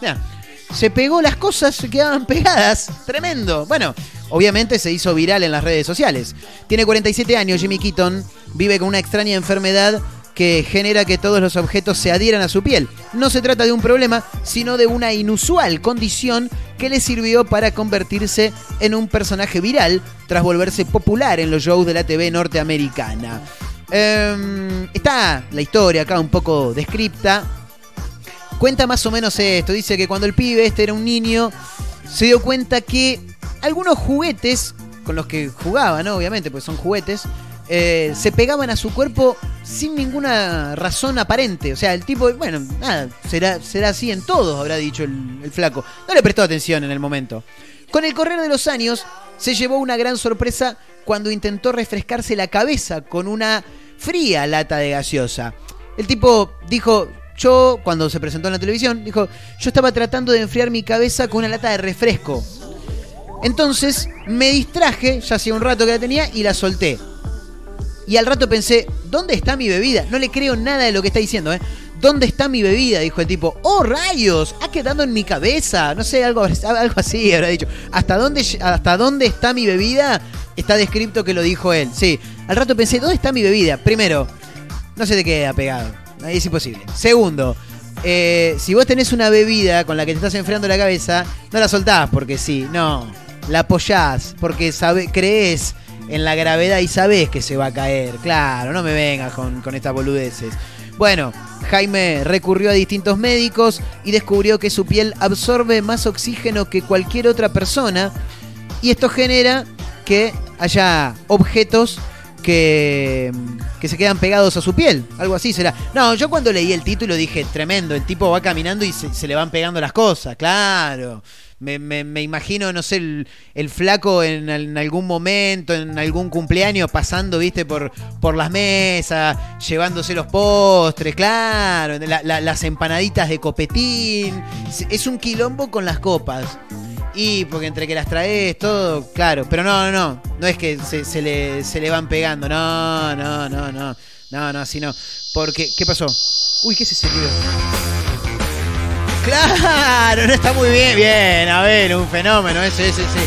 Se pegó las cosas, se quedaban pegadas. Tremendo. Bueno, obviamente se hizo viral en las redes sociales. Tiene 47 años, Jimmy Keaton. Vive con una extraña enfermedad que genera que todos los objetos se adhieran a su piel. No se trata de un problema, sino de una inusual condición que le sirvió para convertirse en un personaje viral tras volverse popular en los shows de la TV norteamericana. Em, está la historia acá un poco descripta. Cuenta más o menos esto. Dice que cuando el pibe este era un niño, se dio cuenta que algunos juguetes con los que jugaba, ¿no? Obviamente, pues son juguetes, eh, se pegaban a su cuerpo sin ninguna razón aparente. O sea, el tipo, bueno, nada, será, será así en todos, habrá dicho el, el flaco. No le prestó atención en el momento. Con el correr de los años, se llevó una gran sorpresa cuando intentó refrescarse la cabeza con una fría lata de gaseosa. El tipo dijo, yo, cuando se presentó en la televisión, dijo, yo estaba tratando de enfriar mi cabeza con una lata de refresco. Entonces me distraje, ya hacía un rato que la tenía, y la solté. Y al rato pensé, ¿dónde está mi bebida? No le creo nada de lo que está diciendo, ¿eh? ¿Dónde está mi bebida? Dijo el tipo. ¡Oh, rayos! Ha quedado en mi cabeza. No sé, algo, *laughs* algo así habrá dicho. ¿Hasta dónde, ¿Hasta dónde está mi bebida? Está descrito que lo dijo él. Sí. Al rato pensé, ¿dónde está mi bebida? Primero, no se te queda pegado. Es imposible. Segundo, eh, si vos tenés una bebida con la que te estás enfriando la cabeza, no la soltás porque sí. No. La apoyás porque sabe, crees en la gravedad y sabés que se va a caer. Claro, no me vengas con, estas boludeces. Bueno, Jaime recurrió a distintos médicos y descubrió que su piel absorbe más oxígeno que cualquier otra persona y esto genera que haya objetos que, que se quedan pegados a su piel. Algo así será. No, yo cuando leí el título dije, tremendo, el tipo va caminando y se, se le van pegando las cosas, claro. Me, me- imagino, no sé, el, flaco en, algún momento, en algún cumpleaños, pasando, viste, por, por las mesas, llevándose los postres, claro, la- la- las empanaditas de copetín. Es- un quilombo con las copas. Y porque entre que las traes, todo, claro. Pero no, no, no. No es que se, se le, se le van pegando. No, no, no, no. No, no, así no. Porque, ¿qué pasó? Uy, ¿qué es ese? Claro, no está muy bien. Bien, a ver, un fenómeno, ese, ese, ese.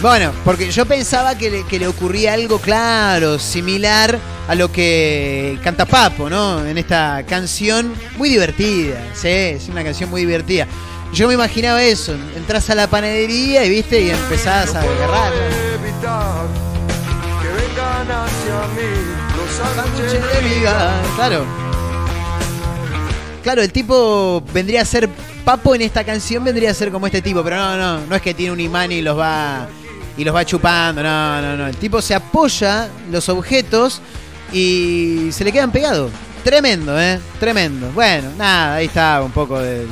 Bueno, porque yo pensaba que le, que le ocurría algo claro, similar a lo que canta Papo, ¿no? En esta canción muy divertida, sí, es una canción muy divertida. Yo me imaginaba eso, entras a la panadería y viste y empezás a agarrar. evitar que Claro, el tipo vendría a ser Papo en esta canción vendría a ser como este tipo, pero no, no, no es que tiene un imán y los va y los va chupando, no, no, no. El tipo se apoya los objetos y se le quedan pegados. Tremendo, ¿eh? Tremendo. Bueno, nada, ahí está un poco del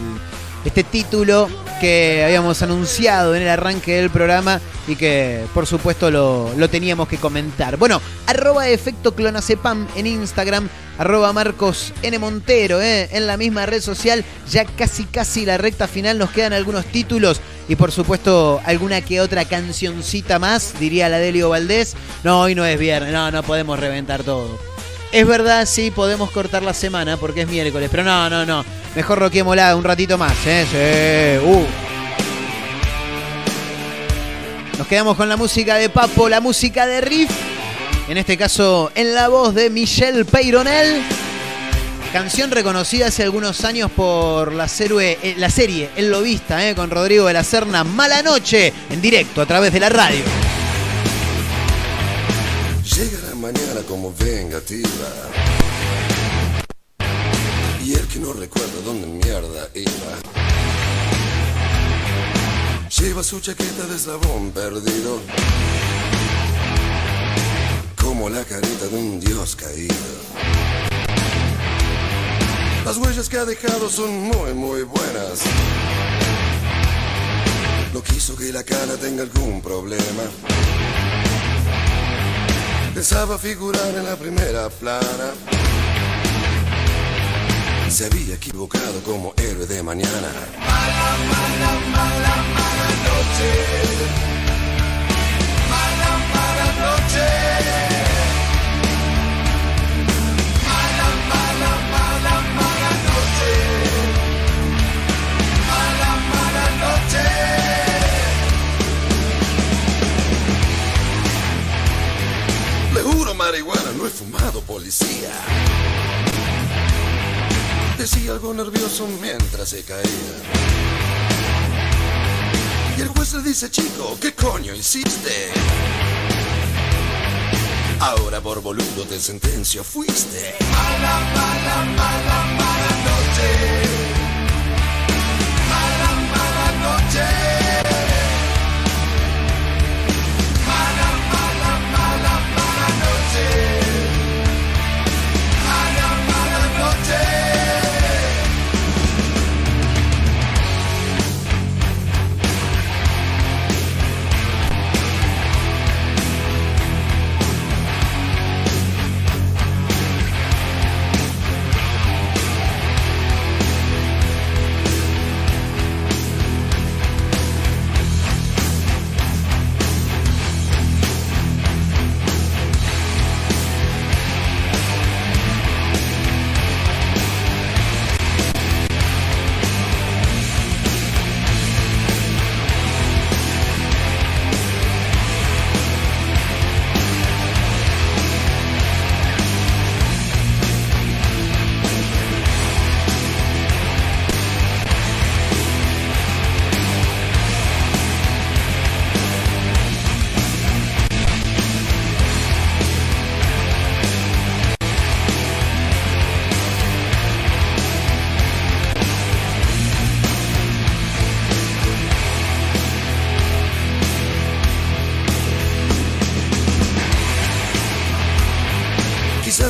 este título que habíamos anunciado en el arranque del programa y que por supuesto lo, lo teníamos que comentar. Bueno, arroba efecto clonacepam en Instagram, arroba Marcos N. Montero eh, en la misma red social, ya casi casi la recta final, nos quedan algunos títulos y por supuesto alguna que otra cancioncita más, diría la Delio Valdés. No, hoy no es viernes, no, no podemos reventar todo. Es verdad, sí, podemos cortar la semana porque es miércoles, pero no, no, no. Mejor roquémosla un ratito más, ¿eh? Sí. Uh. Nos quedamos con la música de Papo, la música de Riff. En este caso, en la voz de Michelle Peyronel. Canción reconocida hace algunos años por la, serie, eh, El Lobista, eh, con Rodrigo de la Serna. Mala noche, en directo a través de la radio. Mañana como vengativa. Y el que no recuerda dónde mierda iba. Lleva su chaqueta de eslabón perdido. Como la carita de un dios caído. Las huellas que ha dejado son muy, muy buenas. No quiso que la cara tenga algún problema. Pensaba figurar en la primera plana. Se había equivocado como héroe de mañana. Mala, mala, mala, mala noche. Le juro marihuana, no he fumado policía. Decía algo nervioso mientras se caía. Y el juez le dice, chico, ¿qué coño hiciste? Ahora por boludo te sentencio fuiste. Mala, mala, mala, mala noche. Mala, mala noche.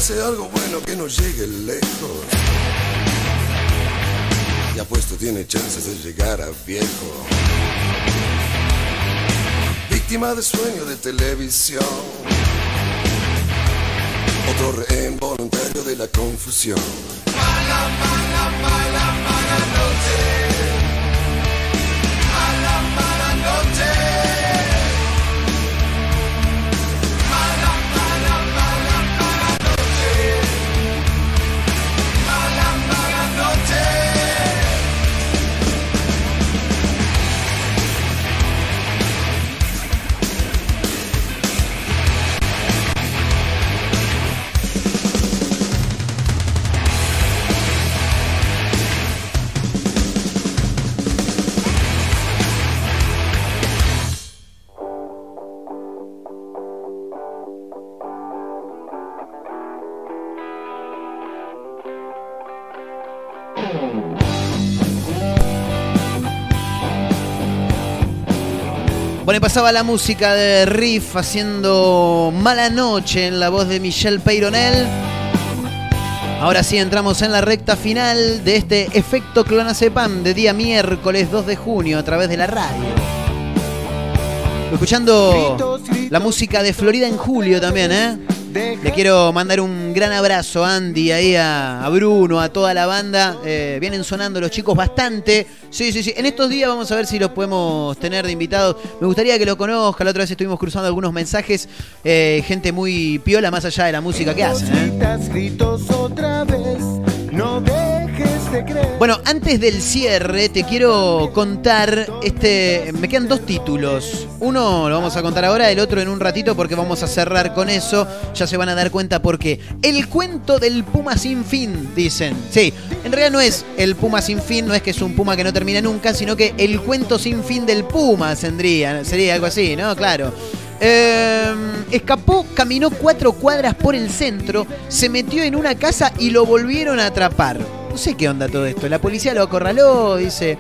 Sea algo bueno que no llegue lejos. Y apuesto tiene chances de llegar a viejo. Víctima de sueño de televisión. Otro rehén voluntario de la confusión. Pasaba la música de Riff haciendo Mala Noche en la voz de Michelle Peyronel. Ahora sí entramos en la recta final de este efecto Clonacepam de día miércoles 2 de junio a través de la radio. Escuchando la música de Florida en julio también, ¿eh? Le quiero mandar un gran abrazo a Andy, ahí a, a Bruno, a toda la banda. Eh, vienen sonando los chicos bastante. Sí, sí, sí. En estos días vamos a ver si los podemos tener de invitados. Me gustaría que lo conozca. La otra vez estuvimos cruzando algunos mensajes. Eh, gente muy piola, más allá de la música que hacen. ¿eh? Gritos otra vez, no. Bueno, antes del cierre te quiero contar este. Me quedan dos títulos. Uno lo vamos a contar ahora, el otro en un ratito porque vamos a cerrar con eso. Ya se van a dar cuenta por qué. El cuento del puma sin fin, dicen. Sí, en realidad no es el puma sin fin, no es que es un puma que no termina nunca, sino que el cuento sin fin del puma. Sería algo así, ¿no? Claro. Eh, escapó, caminó cuatro cuadras por el centro, se metió en una casa y lo volvieron a atrapar. No sé qué onda todo esto. La policía lo acorraló, dice.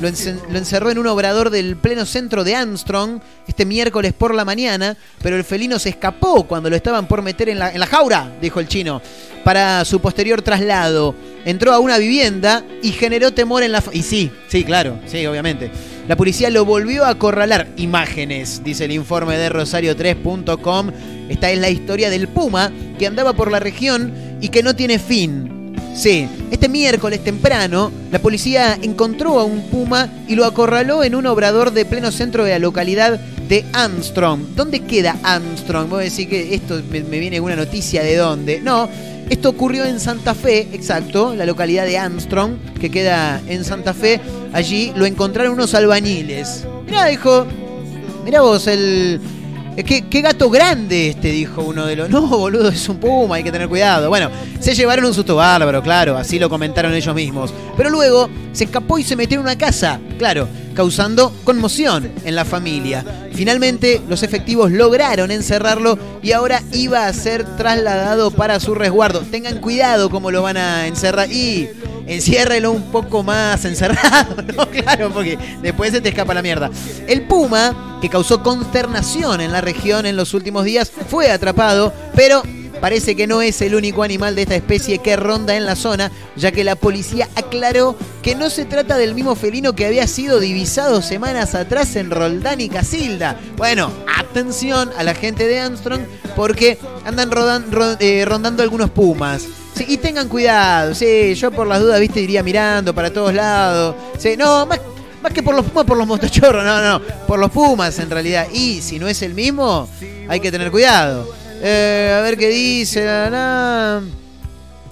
Lo, encerró en un obrador del pleno centro de Armstrong este miércoles por la mañana, pero el felino se escapó cuando lo estaban por meter en la, en la jaura, dijo el chino, para su posterior traslado. Entró a una vivienda y generó temor en la... Y sí, sí, claro, sí, obviamente. La policía lo volvió a acorralar. Imágenes, dice el informe de Rosario3.com. Esta es la historia del puma que andaba por la región y que no tiene fin. Sí, este miércoles temprano, la policía encontró a un puma y lo acorraló en un obrador de pleno centro de la localidad de Armstrong. ¿Dónde queda Armstrong? Voy a decir que esto me, me viene una noticia de dónde. No, esto ocurrió en Santa Fe, exacto, la localidad de Armstrong, que queda en Santa Fe. Allí lo encontraron unos albañiles. Mirá, dijo, mirá vos, el... eh, ¿Qué, qué gato grande este, dijo uno de los. *laughs* No, boludo, es un puma, hay que tener cuidado. Bueno, se llevaron un susto bárbaro, claro, así lo comentaron ellos mismos. Pero luego se escapó y se metió en una casa, claro, causando conmoción en la familia. Finalmente, los efectivos lograron encerrarlo y ahora iba a ser trasladado para su resguardo. Tengan cuidado cómo lo van a encerrar y enciérrelo un poco más encerrado, *laughs* ¿no? Claro, porque después se te escapa la mierda. El puma, que causó consternación en la región en los últimos días, fue atrapado, pero parece que no es el único animal de esta especie que ronda en la zona, ya que la policía aclaró que no se trata del mismo felino que había sido divisado semanas atrás en Roldán y Casilda. Bueno, atención a la gente de Armstrong, porque andan rodan- ro- eh, rondando algunos pumas. Y tengan cuidado, sí, yo por las dudas, viste, iría mirando para todos lados. Sí, no, más, más que por los pumas, por los motochorros, no, no, por los pumas en realidad. Y si no es el mismo, hay que tener cuidado. Eh, a ver qué dice.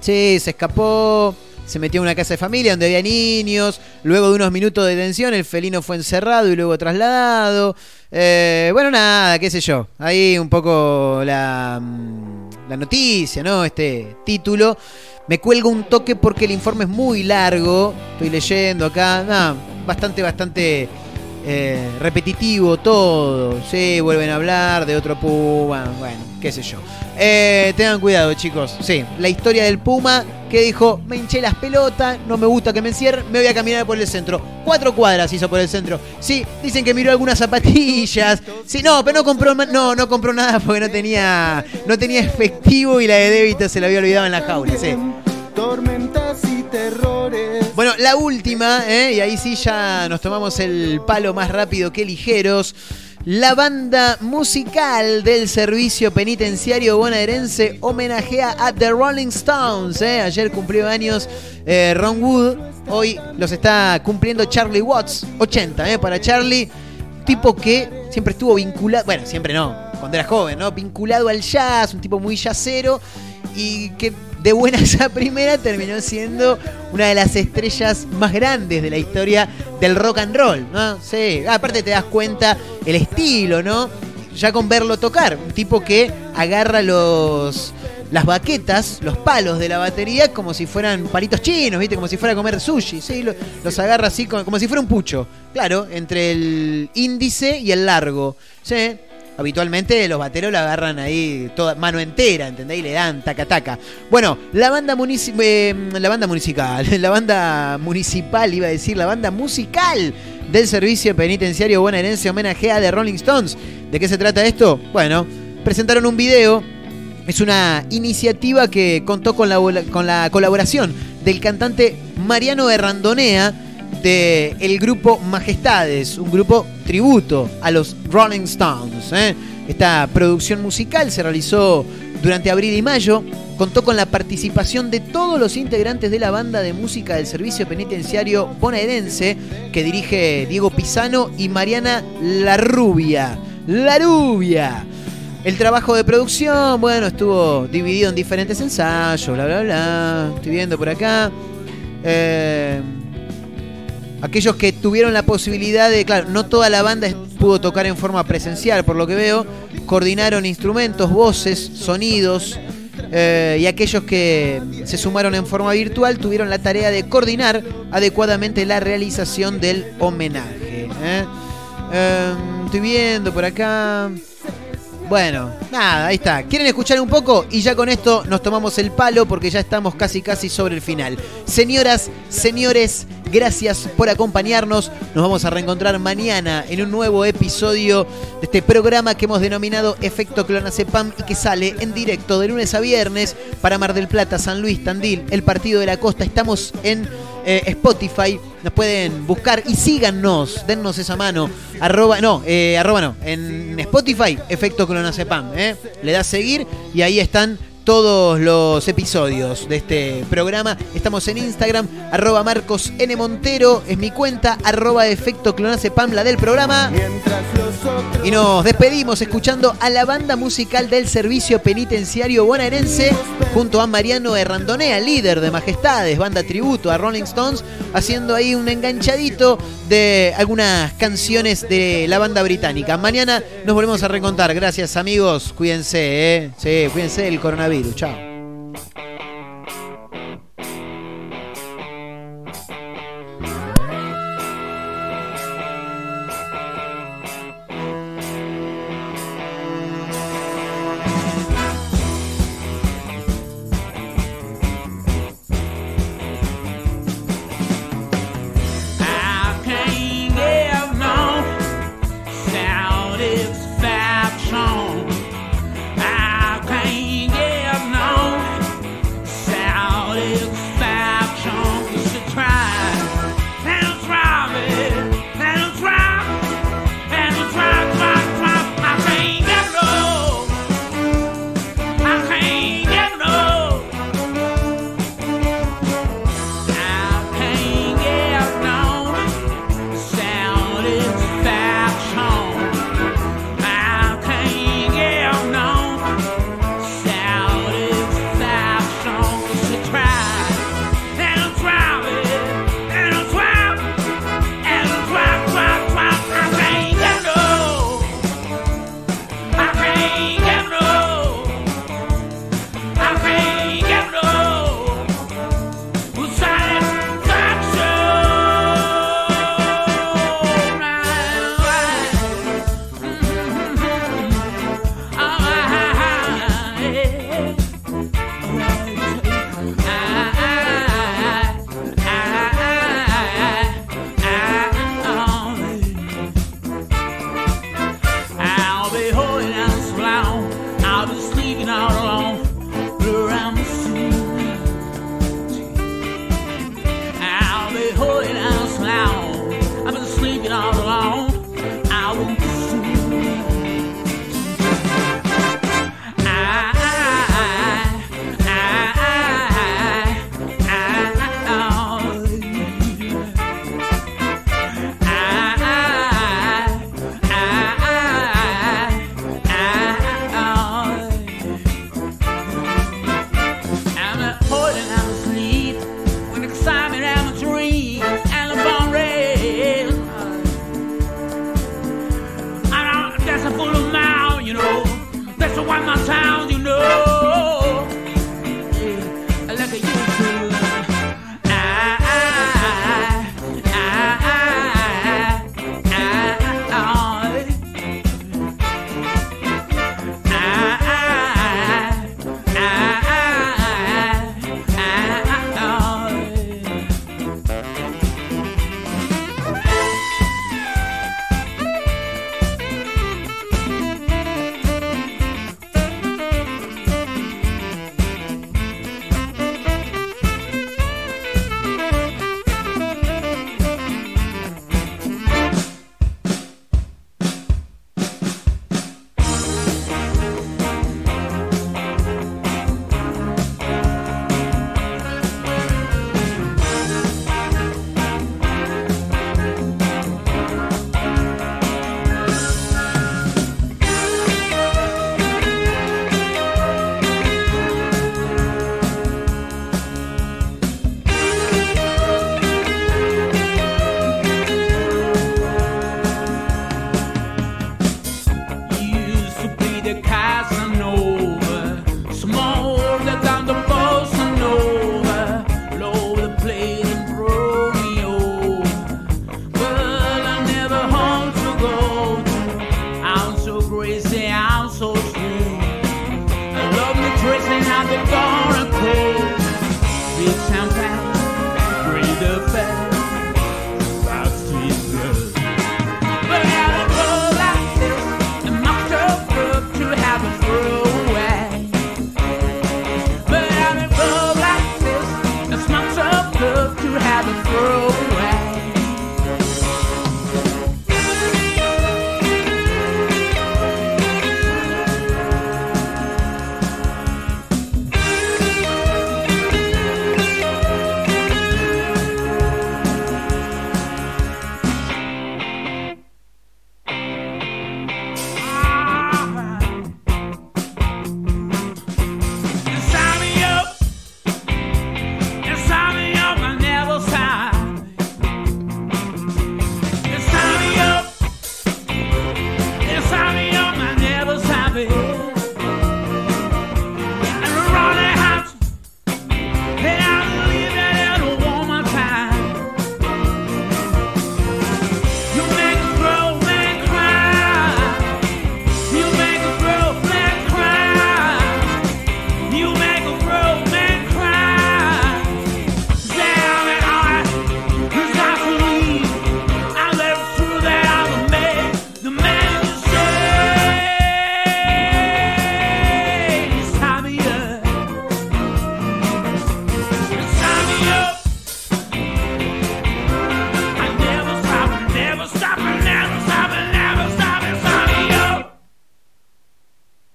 Sí, se escapó. Se metió en una casa de familia donde había niños. Luego de unos minutos de detención, el felino fue encerrado y luego trasladado. Eh, bueno, nada, qué sé yo. Ahí un poco la, mm, la noticia, ¿no? Este título. Me cuelgo un toque porque el informe es muy largo. Estoy leyendo acá. No, bastante, bastante eh, repetitivo todo. Sí, vuelven a hablar de otro Puma. Bueno, qué sé yo. Eh, tengan cuidado, chicos. Sí, la historia del Puma que dijo: Me hinché las pelotas, no me gusta que me encierren, me voy a caminar por el centro. Cuatro cuadras hizo por el centro. Sí, dicen que miró algunas zapatillas. Sí, no, pero no compró, no, no compró nada porque no tenía, no tenía efectivo y la de débito se la había olvidado en la jaula. Tormentas y terrores Bueno, la última, ¿eh? y ahí sí ya nos tomamos el palo más rápido que ligeros. La banda musical del servicio penitenciario bonaerense homenajea a The Rolling Stones. ¿eh? Ayer cumplió años eh, Ron Wood, hoy los está cumpliendo Charlie Watts, 80 ¿eh? para Charlie, tipo que siempre estuvo vinculado, bueno, siempre no, cuando era joven, ¿no? Vinculado al jazz, un tipo muy jazzero y que de buenas a primera terminó siendo una de las estrellas más grandes de la historia del rock and roll, ¿no? Sí, aparte te das cuenta el estilo, ¿no? Ya con verlo tocar, un tipo que agarra los las baquetas, los palos de la batería como si fueran palitos chinos, ¿viste? Como si fuera a comer sushi, ¿sí? Lo- Los agarra así como, como si fuera un pucho. Claro, entre el índice y el largo, ¿sí? Habitualmente los bateros la agarran ahí toda mano entera, ¿entendés? Y le dan taca taca. Bueno, la banda munici- eh, la banda municipal, *laughs* la banda municipal iba a decir, la banda musical del servicio penitenciario bonaerense homenajea de Rolling Stones. ¿De qué se trata esto? Bueno, presentaron un video es una iniciativa que contó con la, con la colaboración del cantante Mariano Errandonea del el grupo Majestades, un grupo tributo a los Rolling Stones. ¿eh? Esta producción musical se realizó durante abril y mayo, contó con la participación de todos los integrantes de la banda de música del servicio penitenciario bonaerense que dirige Diego Pisano y Mariana La Rubia. La Rubia. El trabajo de producción, bueno, estuvo dividido en diferentes ensayos, bla, bla, bla. Estoy viendo por acá. Eh, aquellos que tuvieron la posibilidad de, claro, no toda la banda pudo tocar en forma presencial, por lo que veo, coordinaron instrumentos, voces, sonidos, eh, y aquellos que se sumaron en forma virtual tuvieron la tarea de coordinar adecuadamente la realización del homenaje. ¿eh? Eh, estoy viendo por acá. Bueno, nada, ahí está. ¿Quieren escuchar un poco? Y ya con esto nos tomamos el palo porque ya estamos casi casi sobre el final. Señoras, señores, gracias por acompañarnos. Nos vamos a reencontrar mañana en un nuevo episodio de este programa que hemos denominado Efecto Clonazepam y que sale en directo de lunes a viernes para Mar del Plata, San Luis, Tandil, el Partido de la Costa. Estamos en eh, Spotify. Nos pueden buscar y síganos, dennos esa mano. Arroba, no, eh, arroba no. En Spotify, Efecto Clonazepam. ¿eh? Le das seguir y ahí están todos los episodios de este programa. Estamos en Instagram, arroba Marcos N. Montero, es mi cuenta, arroba Efecto Clonazepam, la del programa. Y nos despedimos escuchando a la banda musical del servicio penitenciario bonaerense junto a Mariano Errandonea, líder de Majestades, banda tributo a Rolling Stones, haciendo ahí un enganchadito de algunas canciones de la banda británica. Mañana nos volvemos a reencontrar. Gracias amigos, cuídense, ¿eh? Sí, cuídense del coronavirus. Maíro. Tchau.